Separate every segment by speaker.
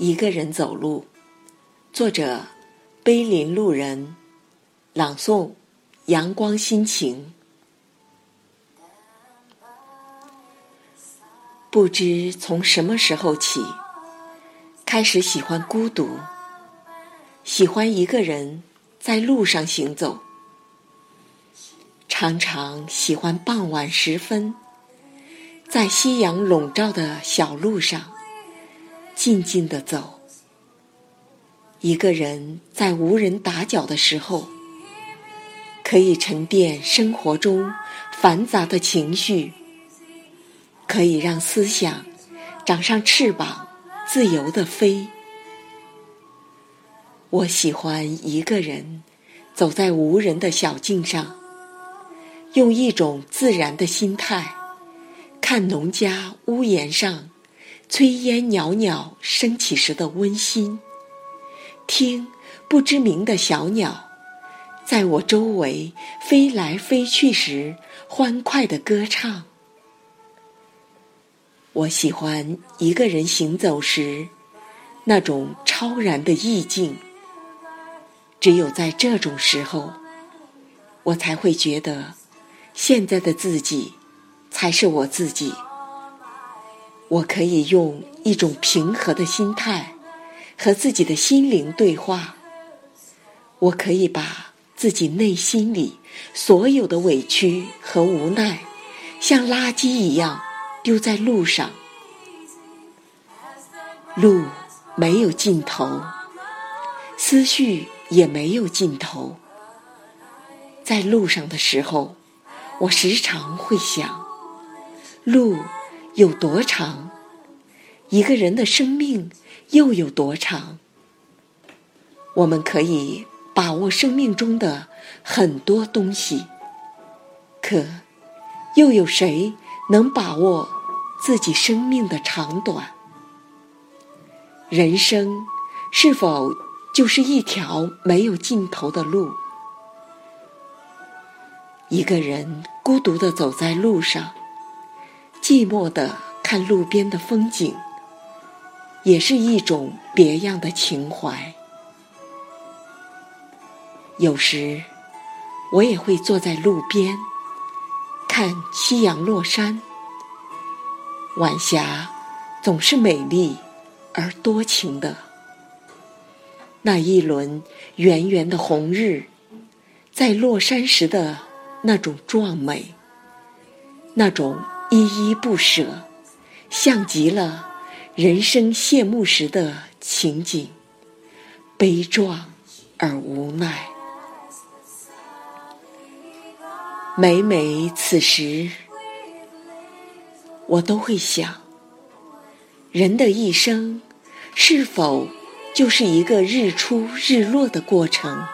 Speaker 1: 一个人走路，作者：碑林路人，朗诵：阳光心情。不知从什么时候起，开始喜欢孤独，喜欢一个人在路上行走，常常喜欢傍晚时分，在夕阳笼罩的小路上。静静的走，一个人在无人打搅的时候，可以沉淀生活中繁杂的情绪，可以让思想长上翅膀，自由的飞。我喜欢一个人走在无人的小径上，用一种自然的心态看农家屋檐上。炊烟袅袅升起时的温馨，听不知名的小鸟在我周围飞来飞去时欢快的歌唱。我喜欢一个人行走时那种超然的意境。只有在这种时候，我才会觉得现在的自己才是我自己。我可以用一种平和的心态和自己的心灵对话。我可以把自己内心里所有的委屈和无奈，像垃圾一样丢在路上。路没有尽头，思绪也没有尽头。在路上的时候，我时常会想，路。有多长？一个人的生命又有多长？我们可以把握生命中的很多东西，可又有谁能把握自己生命的长短？人生是否就是一条没有尽头的路？一个人孤独的走在路上。寂寞的看路边的风景，也是一种别样的情怀。有时，我也会坐在路边，看夕阳落山。晚霞总是美丽而多情的，那一轮圆圆的红日，在落山时的那种壮美，那种。依依不舍，像极了人生谢幕时的情景，悲壮而无奈。每每此时，我都会想：人的一生是否就是一个日出日落的过程？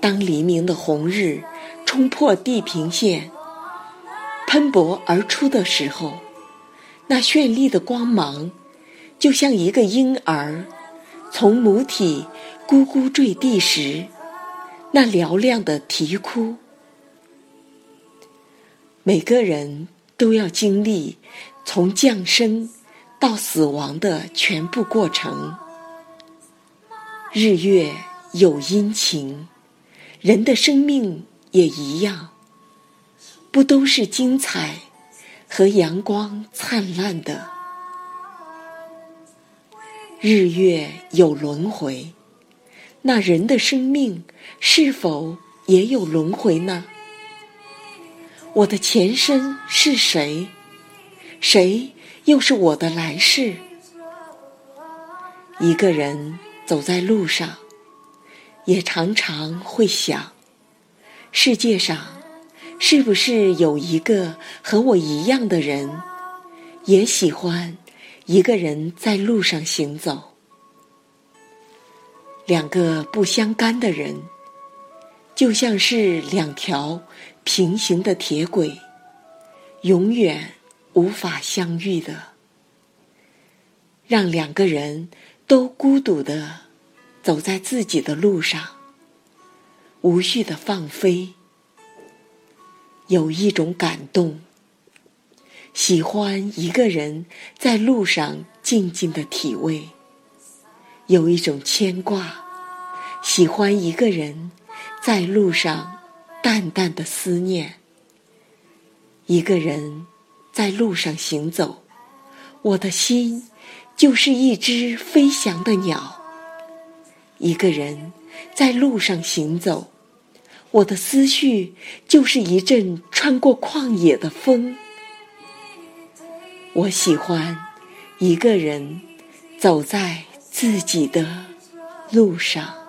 Speaker 1: 当黎明的红日冲破地平线。喷薄而出的时候，那绚丽的光芒，就像一个婴儿从母体咕咕坠地时那嘹亮的啼哭。每个人都要经历从降生到死亡的全部过程。日月有阴晴，人的生命也一样。不都是精彩和阳光灿烂的？日月有轮回，那人的生命是否也有轮回呢？我的前身是谁？谁又是我的来世？一个人走在路上，也常常会想：世界上。是不是有一个和我一样的人，也喜欢一个人在路上行走？两个不相干的人，就像是两条平行的铁轨，永远无法相遇的。让两个人都孤独的走在自己的路上，无序的放飞。有一种感动，喜欢一个人在路上静静的体味，有一种牵挂；喜欢一个人在路上淡淡的思念。一个人在路上行走，我的心就是一只飞翔的鸟。一个人在路上行走，我的思绪就是一阵穿过旷野的风。我喜欢一个人走在自己的路上。